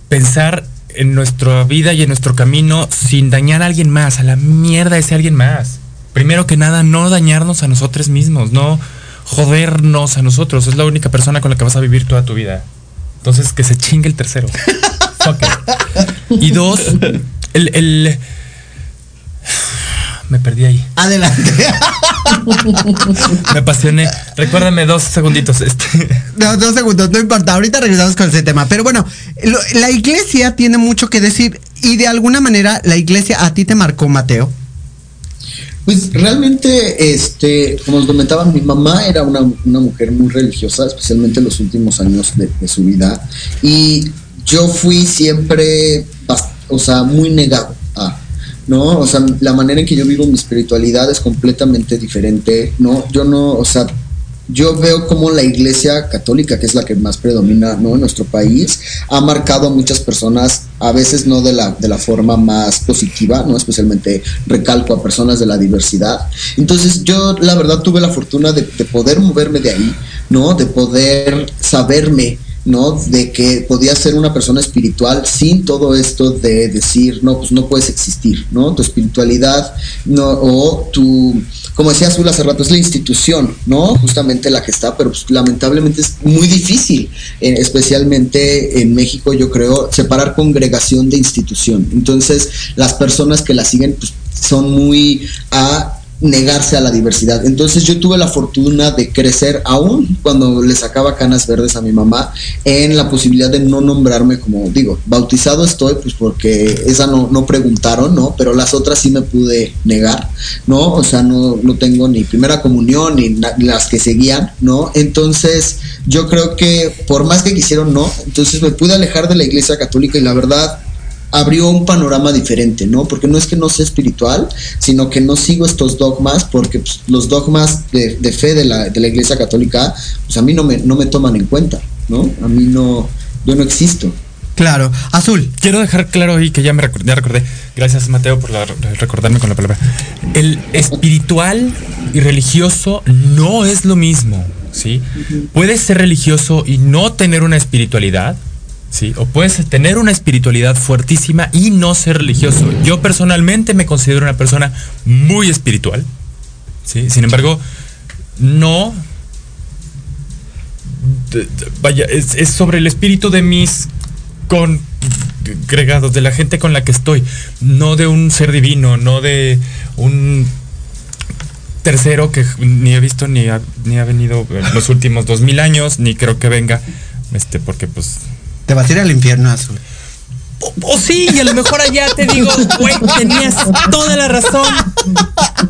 pensar en nuestra vida y en nuestro camino sin dañar a alguien más, a la mierda ese alguien más. Primero que nada, no dañarnos a nosotros mismos, no jodernos a nosotros. Es la única persona con la que vas a vivir toda tu vida. Entonces, que se chingue el tercero. Y dos, el, el, me perdí ahí. Adelante. me apasioné. Recuérdame dos segunditos. Este. No, dos segundos, no importa. Ahorita regresamos con ese tema. Pero bueno, lo, la iglesia tiene mucho que decir. Y de alguna manera, la iglesia a ti te marcó, Mateo. Pues realmente, este, como os comentaba, mi mamá era una, una mujer muy religiosa, especialmente en los últimos años de, de su vida. Y yo fui siempre, o sea, muy negado a, ¿no? O sea, la manera en que yo vivo mi espiritualidad es completamente diferente, ¿no? Yo no, o sea, yo veo como la iglesia católica, que es la que más predomina ¿no? en nuestro país, ha marcado a muchas personas, a veces no de la, de la forma más positiva, ¿no? especialmente recalco a personas de la diversidad. Entonces yo la verdad tuve la fortuna de, de poder moverme de ahí, ¿no? de poder saberme ¿no? De que podía ser una persona espiritual sin todo esto de decir, no, pues no puedes existir, ¿no? Tu espiritualidad, no, o tu, como decía Azul hace rato, es la institución, ¿no? Justamente la que está, pero pues, lamentablemente es muy difícil, eh, especialmente en México, yo creo, separar congregación de institución. Entonces, las personas que la siguen, pues, son muy a negarse a la diversidad. Entonces yo tuve la fortuna de crecer aún cuando le sacaba canas verdes a mi mamá en la posibilidad de no nombrarme como digo, bautizado estoy pues porque esa no, no preguntaron, ¿no? Pero las otras sí me pude negar, ¿no? O sea, no, no tengo ni primera comunión ni las que seguían, ¿no? Entonces yo creo que por más que quisieron, no, entonces me pude alejar de la iglesia católica y la verdad abrió un panorama diferente, ¿no? Porque no es que no sea espiritual, sino que no sigo estos dogmas, porque pues, los dogmas de, fe de la, de la, Iglesia Católica, pues a mí no me, no me toman en cuenta, ¿no? A mí no, yo no existo. Claro, azul. Quiero dejar claro ahí que ya me recordé, recordé. Gracias Mateo por recordarme con la palabra. El espiritual y religioso no es lo mismo, ¿sí? Puedes ser religioso y no tener una espiritualidad, ¿sí? O puedes tener una espiritualidad fuertísima y no ser religioso. Yo personalmente me considero una persona muy espiritual, ¿sí? Sin embargo, no... Vaya, es, es sobre el espíritu de mis congregados, de la gente con la que estoy, no de un ser divino, no de un tercero que ni he visto ni ha, ni ha venido en los últimos dos mil años, ni creo que venga, este, porque pues... Te al infierno azul. O, sí, y a lo mejor allá te digo, güey, tenías toda la razón.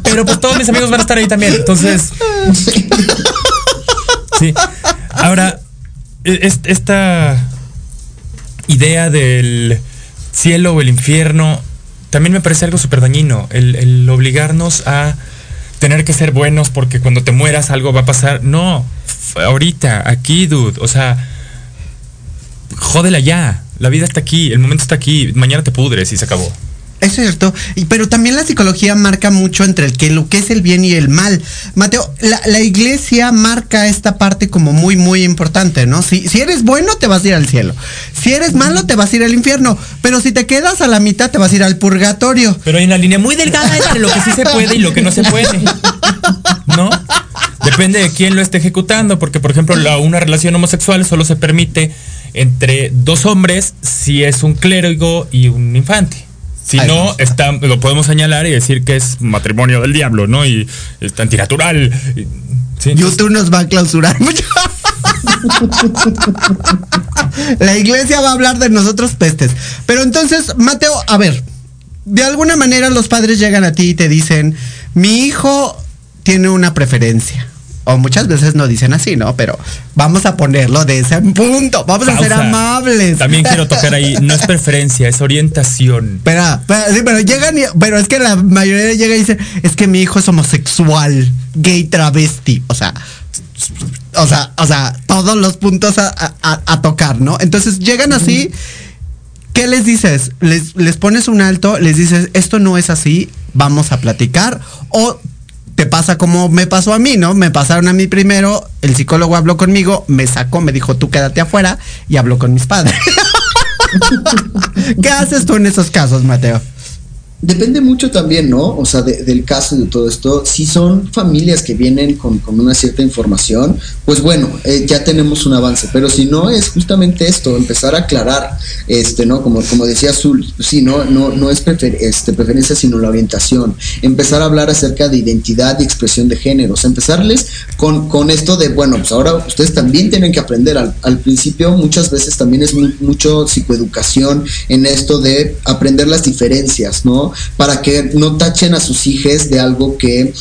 Pero pues todos mis amigos van a estar ahí también. Entonces. Sí. Ahora, e, esta idea del cielo o el infierno también me parece algo súper dañino. El, obligarnos a tener que ser buenos porque cuando te mueras algo va a pasar. No, ahorita, aquí, dude. O sea, jódela ya. La vida está aquí, el momento está aquí. Mañana te pudres y se acabó. Es cierto, y, pero también la psicología marca mucho entre el que lo que es el bien y el mal. Mateo, la, iglesia marca esta parte como muy, muy importante, ¿no? Si, si eres bueno, te vas a ir al cielo. Si eres malo, te vas a ir al infierno. Pero si te quedas a la mitad, te vas a ir al purgatorio. Pero hay una línea muy delgada entre lo que sí se puede y lo que no se puede. ¿No? Depende de quién lo esté ejecutando, porque por ejemplo, la, una relación homosexual solo se permite entre dos hombres si es un clérigo y un infante. Si no, está, lo podemos señalar y decir que es matrimonio del diablo, ¿no? Y es antinatural. YouTube nos va a clausurar mucho. La iglesia va a hablar de nosotros pestes. Pero entonces, Mateo, a ver, de alguna manera los padres llegan a ti y te dicen, mi hijo tiene una preferencia o muchas veces no dicen así, ¿no? Pero vamos a ponerlo de ese punto, vamos a ser amables. También quiero tocar ahí, no es preferencia, es orientación. Espera, sí, pero llegan, pero es que la mayoría llega y dice, es que mi hijo es homosexual, gay, travesti, o sea, o sea, o sea, todos los puntos a, tocar, ¿no? Entonces llegan así, ¿qué les dices? Les, les pones un alto, les dices, esto no es así, vamos a platicar, o pasa como me pasó a mí, ¿no? Me pasaron a mí primero, el psicólogo habló conmigo, me sacó, me dijo, tú quédate afuera y habló con mis padres. ¿Qué haces tú en esos casos, Mateo? Depende mucho también, ¿no? O sea, del caso de todo esto. Si son familias que vienen con, una cierta información, pues bueno, eh, ya tenemos un avance. Pero si no, es justamente esto, empezar a aclarar, este, ¿no? Como, como decía Azul, sí, no, no, no es este, preferencia, sino la orientación. Empezar a hablar acerca de identidad y expresión de géneros. Empezarles con, con esto de, bueno, pues ahora ustedes también tienen que aprender. Al principio, muchas veces también es mucho psicoeducación en esto de aprender las diferencias, ¿no? Para que no tachen a sus hijos de algo que,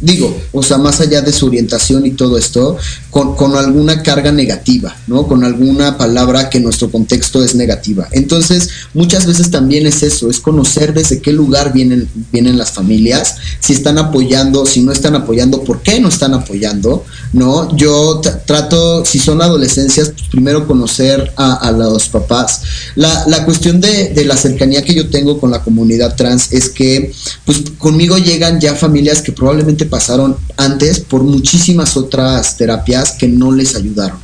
digo, o sea, más allá de su orientación y todo esto, con, alguna carga negativa, ¿no? Con alguna palabra que en nuestro contexto es negativa. Entonces, muchas veces también es eso, es conocer desde qué lugar vienen, vienen las familias, si están apoyando, si no están apoyando, por qué no están apoyando, ¿no? Yo trato, si son adolescencias, pues primero conocer a, los papás. La, la cuestión de, de la cercanía que yo tengo con la comunidad trans es que pues conmigo llegan ya familias que probablemente pasaron antes por muchísimas otras terapias que no les ayudaron.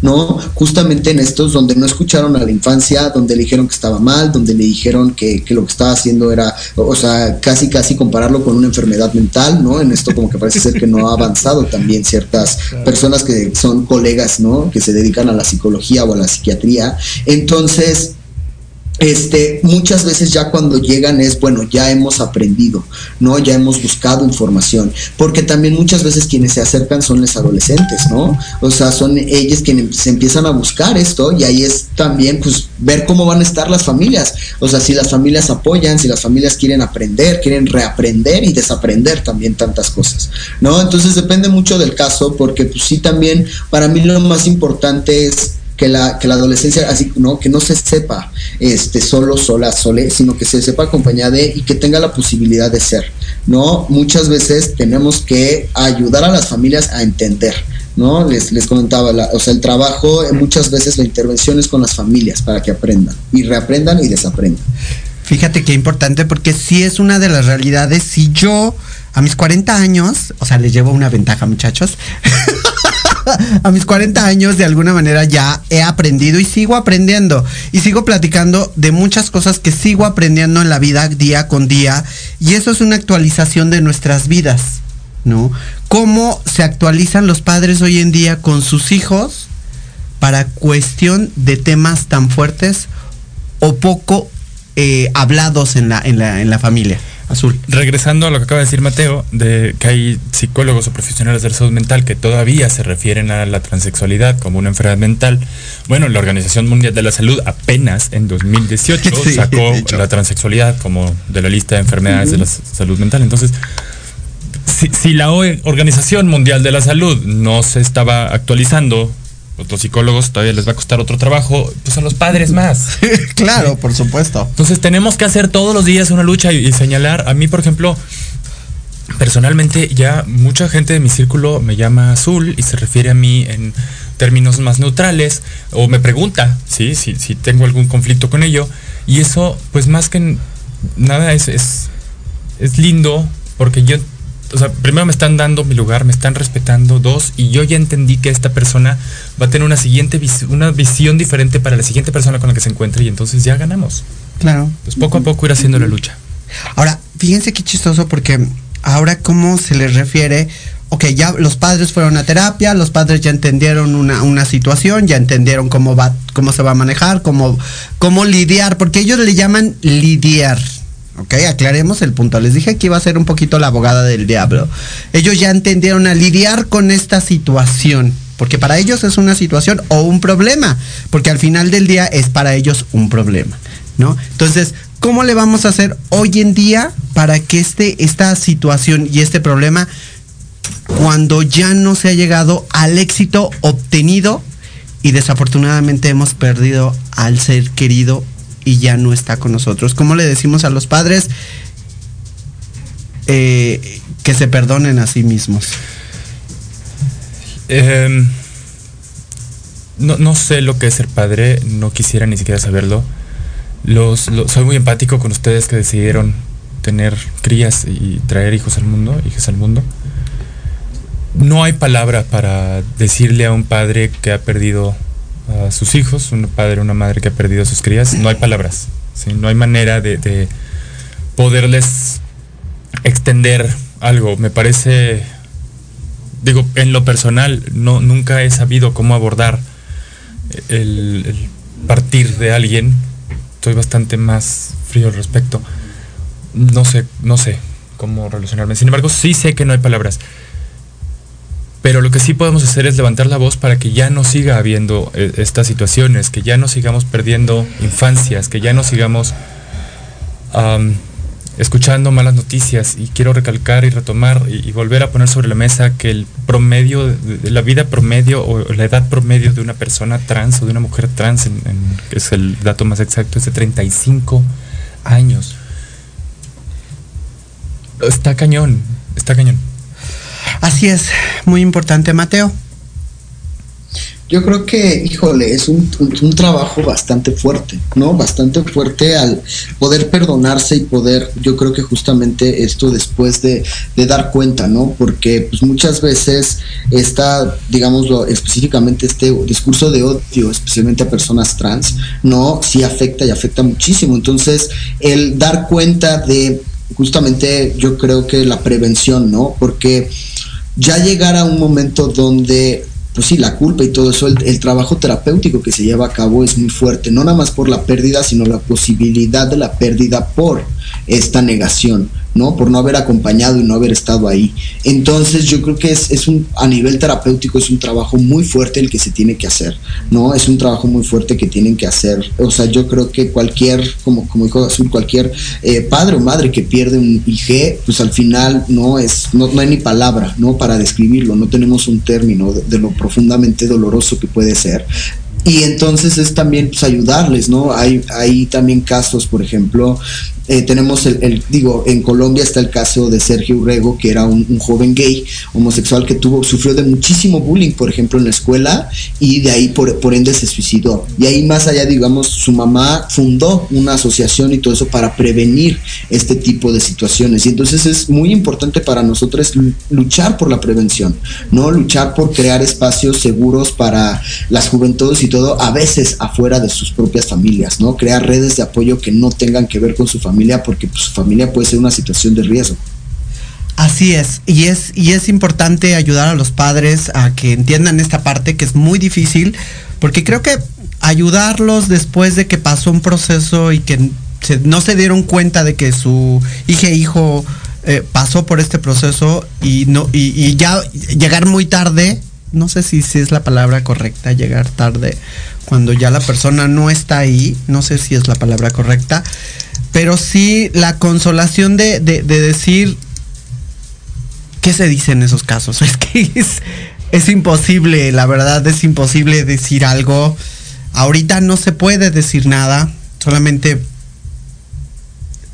¿no? Justamente en estos donde no escucharon a la infancia, donde le dijeron que estaba mal, donde le dijeron que, lo que estaba haciendo era, o sea, casi casi compararlo con una enfermedad mental, ¿no? En esto como que parece ser que no ha avanzado también ciertas personas que son colegas, ¿no? Que se dedican a la psicología o a la psiquiatría. Entonces, este, muchas veces ya cuando llegan es, bueno, ya hemos aprendido, ¿no? Ya hemos buscado información, porque también muchas veces quienes se acercan son los adolescentes, ¿no? O sea, son ellos quienes se empiezan a buscar esto y ahí es también, pues, ver cómo van a estar las familias, o sea, si las familias apoyan, si las familias quieren aprender, quieren reaprender y desaprender también tantas cosas, ¿no? Entonces depende mucho del caso, porque pues sí también, para mí lo más importante es que la, que la adolescencia, así, ¿no? Que no se sepa este, solo, sola, sole, sino que se sepa acompañada y que tenga la posibilidad de ser, ¿no? Muchas veces tenemos que ayudar a las familias a entender, ¿no? Les, les comentaba, o sea, el trabajo, muchas veces la intervención es con las familias para que aprendan y reaprendan y desaprendan. Fíjate qué importante porque si es una de las realidades. Si yo a mis 40 años, o sea, les llevo una ventaja, muchachos. a mis 40 años de alguna manera ya he aprendido y sigo aprendiendo y sigo platicando de muchas cosas que sigo aprendiendo en la vida día con día y eso es una actualización de nuestras vidas, ¿no? Cómo se actualizan los padres hoy en día con sus hijos para cuestión de temas tan fuertes o poco eh, hablados en la, en, la, en la familia. Azul. Regresando a lo que acaba de decir Mateo, de que hay psicólogos o profesionales de la salud mental que todavía se refieren a la transexualidad como una enfermedad mental. Bueno, la Organización Mundial de la Salud apenas en 2018 sacó la transexualidad como de la lista de enfermedades de la salud mental. Entonces, si, si la Organización Mundial de la Salud no se estaba actualizando los psicólogos todavía les va a costar otro trabajo, pues a los padres más. claro, por supuesto. Entonces tenemos que hacer todos los días una lucha y, señalar. A mí, por ejemplo, personalmente ya mucha gente de mi círculo me llama azul y se refiere a mí en términos más neutrales o me pregunta ¿sí? si, si tengo algún conflicto con ello. Y eso, pues más que nada, es, es, es lindo porque yo o sea, primero me están dando mi lugar, me están respetando, dos, y yo ya entendí que esta persona va a tener una siguiente una visión diferente para la siguiente persona con la que se encuentre y entonces ya ganamos. Claro. Pues poco a poco ir haciendo la lucha. Ahora, fíjense qué chistoso porque ahora cómo se les refiere, ok, ya los padres fueron a terapia, los padres ya entendieron una, una situación, ya entendieron cómo va, cómo se va a manejar, cómo, cómo lidiar, porque ellos le llaman lidiar. Ok, aclaremos el punto. Les dije que iba a ser un poquito la abogada del diablo. Ellos ya entendieron a lidiar con esta situación. Porque para ellos es una situación o un problema. Porque al final del día es para ellos un problema. ¿No? Entonces, ¿cómo le vamos a hacer hoy en día para que este, esta situación y este problema, cuando ya no se ha llegado al éxito obtenido y desafortunadamente hemos perdido al ser querido y ya no está con nosotros. ¿Cómo le decimos a los padres eh, que se perdonen a sí mismos? Em, no, sé lo que es ser padre, no quisiera ni siquiera saberlo. Soy muy empático con ustedes que decidieron tener crías y traer hijos al mundo, al mundo. No hay palabra para decirle a un padre que ha perdido a sus hijos, un padre, una madre que ha perdido a sus crías, no hay palabras, no hay manera de, poderles extender algo. Me parece, digo, en lo personal, no, nunca he sabido cómo abordar el, partir de alguien. Estoy bastante más frío al respecto. No sé, no sé cómo relacionarme. Sin embargo, sí sé que no hay palabras. Pero lo que sí podemos hacer es levantar la voz para que ya no siga habiendo eh, estas situaciones, que ya no sigamos perdiendo infancias, que ya no sigamos escuchando malas noticias. Y quiero recalcar y retomar y, volver a poner sobre la mesa que el promedio, de, la vida promedio o la edad promedio de una persona trans o de una mujer trans, que es el dato más exacto, es de 35 años. Está cañón, está cañón. Así es, muy importante, Mateo. Yo creo que, híjole, es un, trabajo bastante fuerte, ¿no? Bastante fuerte al poder perdonarse y poder, yo creo que justamente esto después de, dar cuenta, ¿no? Porque pues muchas veces está, digámoslo, específicamente este discurso de odio, especialmente a personas trans, ¿no? Sí afecta y afecta muchísimo. Entonces, el dar cuenta de justamente yo creo que la prevención, ¿no? Porque ya llegar a un momento donde, pues sí, la culpa y todo eso, el, trabajo terapéutico que se lleva a cabo es muy fuerte, no nada más por la pérdida, sino la posibilidad de la pérdida por esta negación, ¿no? Por no haber acompañado y no haber estado ahí. Entonces yo creo que es, es un, a nivel terapéutico es un trabajo muy fuerte el que se tiene que hacer, ¿no? Es un trabajo muy fuerte que tienen que hacer. O sea, yo creo que cualquier, como, como dijo Azul, cualquier eh, padre o madre que pierde un IG, pues al final no es, no, no hay ni palabra, ¿no? Para describirlo, no tenemos un término de lo profundamente doloroso que puede ser Y entonces es también pues, ayudarles, ¿no? Hay, hay también casos, por ejemplo, eh, tenemos el, digo, en Colombia está el caso de Sergio Urrego, que era un, joven gay, homosexual, que tuvo, sufrió de muchísimo bullying, por ejemplo, en la escuela, y de ahí por, por ende se suicidó. Y ahí más allá, digamos, su mamá fundó una asociación y todo eso para prevenir este tipo de situaciones. Y entonces es muy importante para nosotros luchar por la prevención, ¿no? Luchar por crear espacios seguros para las juventudes y todo, a veces afuera de sus propias familias, ¿no? Crear redes de apoyo que no tengan que ver con su familia porque pues, su familia puede ser una situación de riesgo. Así es, y es, y es importante ayudar a los padres a que entiendan esta parte que es muy difícil, porque creo que ayudarlos después de que pasó un proceso y que no se dieron cuenta de que su hija e hijo eh, pasó por este proceso y no y, ya llegar muy tarde no sé si, es la palabra correcta llegar tarde cuando ya la persona no está ahí no sé si es la palabra correcta pero sí la consolación de, decir qué se dice en esos casos. Es que es, imposible, la verdad es imposible decir algo. Ahorita no se puede decir nada, solamente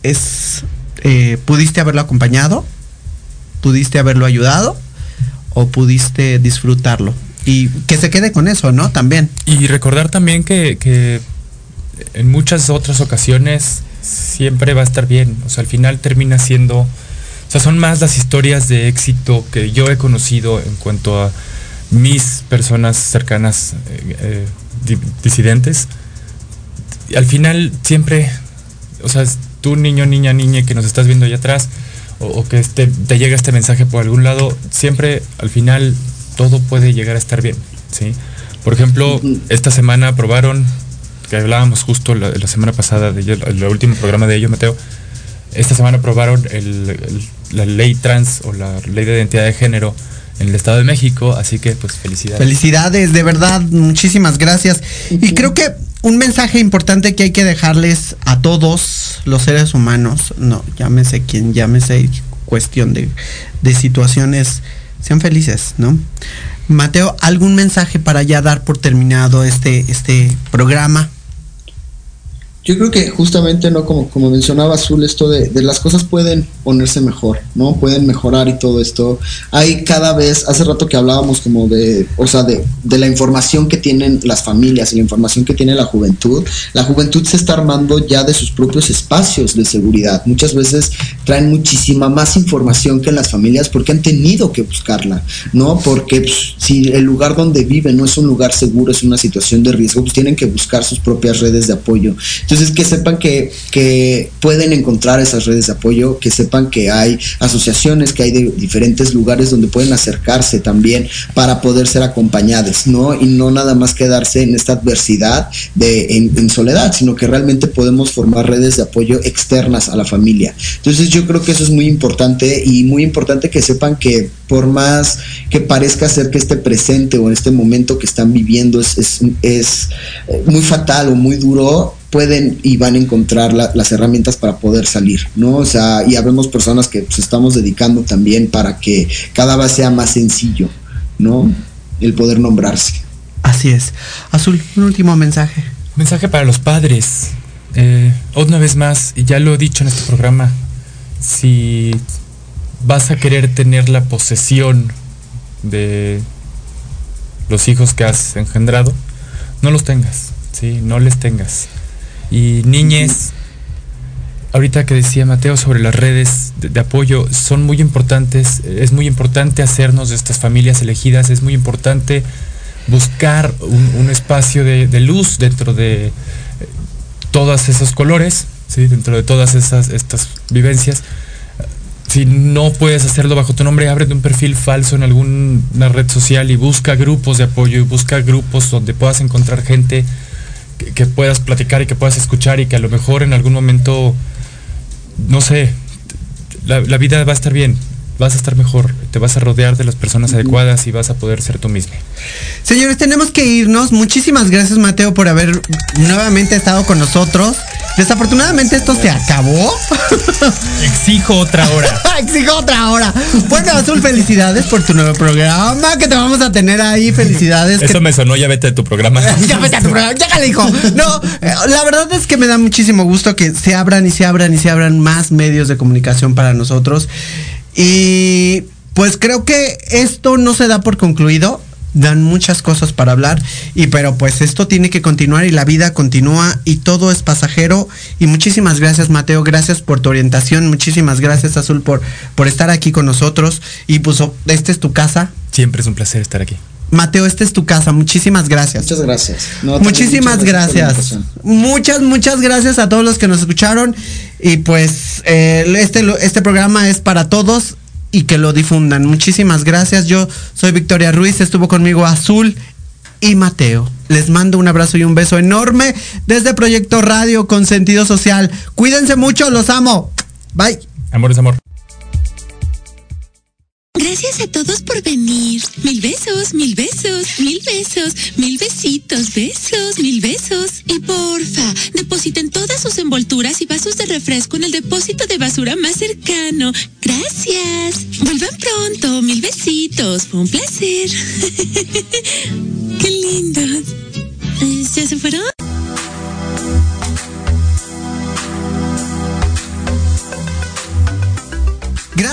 es, eh, pudiste haberlo acompañado, pudiste haberlo ayudado o pudiste disfrutarlo. Y que se quede con eso, ¿no? También. Y recordar también que, que en muchas otras ocasiones siempre va a estar bien. O sea, al final termina siendo, o sea, son más las historias de éxito que yo he conocido en cuanto a mis personas cercanas eh, eh, disidentes. al final siempre, o sea, tú niño, niña, niña que nos estás viendo allá atrás, o, que este, te llega este mensaje por algún lado, siempre al final todo puede llegar a estar bien, ¿sí? Por ejemplo, esta semana aprobaron que hablábamos justo la, semana pasada, de el, último programa de ello, Mateo, esta semana aprobaron la ley trans o la ley de identidad de género en el Estado de México, así que pues felicidades. Felicidades, de verdad, muchísimas gracias. Y creo que un mensaje importante que hay que dejarles a todos los seres humanos, no, llámese quien llámese, cuestión de, de situaciones, sean felices, ¿no? Mateo, ¿algún mensaje para ya dar por terminado este, este programa? Yo creo que justamente, ¿no? Como, como mencionaba Azul, esto de, de, las cosas pueden ponerse mejor, ¿no? Pueden mejorar y todo esto. Hay cada vez, hace rato que hablábamos como de, o sea, de, de la información que tienen las familias y la información que tiene la juventud. La juventud se está armando ya de sus propios espacios de seguridad. Muchas veces traen muchísima más información que las familias porque han tenido que buscarla, ¿no? Porque pues, si el lugar donde viven no es un lugar seguro, es una situación de riesgo, pues tienen que buscar sus propias redes de apoyo. Que sepan que, que pueden encontrar esas redes de apoyo, que sepan que hay asociaciones, que hay de diferentes lugares donde pueden acercarse también para poder ser acompañados, ¿no? Y no nada más quedarse en esta adversidad de, en, soledad, sino que realmente podemos formar redes de apoyo externas a la familia. Entonces, yo creo que eso es muy importante y muy importante que sepan que por más que parezca ser que este presente o en este momento que están viviendo es, es, es muy fatal o muy duro, pueden y van a encontrar las herramientas para poder salir, ¿no? O sea, y habemos personas que pues, estamos dedicando también para que cada vez sea más sencillo, ¿no? El poder nombrarse. Así es. Azul, un último mensaje. Mensaje para los padres. Eh, una vez más, y ya lo he dicho en este programa, si vas a querer tener la posesión de los hijos que has engendrado, no los tengas, ¿sí? No les tengas. Y niñez, ahorita que decía Mateo sobre las redes de, apoyo, son muy importantes, es muy importante hacernos de estas familias elegidas, es muy importante buscar un, espacio de, luz dentro de eh, todos esos colores, ¿sí? dentro de todas esas estas vivencias. Si no puedes hacerlo bajo tu nombre, ábrete un perfil falso en alguna red social y busca grupos de apoyo y busca grupos donde puedas encontrar gente que, puedas platicar y que puedas escuchar y que a lo mejor en algún momento, no sé, la, vida va a estar bien, vas a estar mejor, te vas a rodear de las personas adecuadas y vas a poder ser tú mismo. Señores, tenemos que irnos. Muchísimas gracias Mateo por haber nuevamente estado con nosotros. Desafortunadamente esto se acabó. Exijo otra hora. Exijo otra hora. Bueno, Azul, felicidades por tu nuevo programa que te vamos a tener ahí. Felicidades. Eso que- me sonó, ya vete de tu programa. ya vete a tu programa, ya le dijo. No, eh, la verdad es que me da muchísimo gusto que se abran y se abran y se abran más medios de comunicación para nosotros. Y pues creo que esto no se da por concluido. Dan muchas cosas para hablar y pero pues esto tiene que continuar y la vida continúa y todo es pasajero y muchísimas gracias Mateo, gracias por tu orientación, muchísimas gracias Azul por, por estar aquí con nosotros y pues esta es tu casa. Siempre es un placer estar aquí. Mateo, esta es tu casa, muchísimas gracias. Muchas gracias. No, Muchísimas muchas gracias. invitación. Muchas, muchas gracias a todos los que nos escucharon. Y pues eh, este, este programa es para todos y que lo difundan. Muchísimas gracias. Yo soy Victoria Ruiz, estuvo conmigo Azul y Mateo. Les mando un abrazo y un beso enorme desde Proyecto Radio con sentido social. Cuídense mucho, los amo. Bye. Amor es amor. Gracias a todos por venir. Mil besos, mil besos, mil besos, mil besitos, besos, mil besos. Y porfa, depositen todas sus envolturas y vasos de refresco en el depósito de basura más cercano. Gracias. Vuelvan pronto, mil besitos. Fue un placer.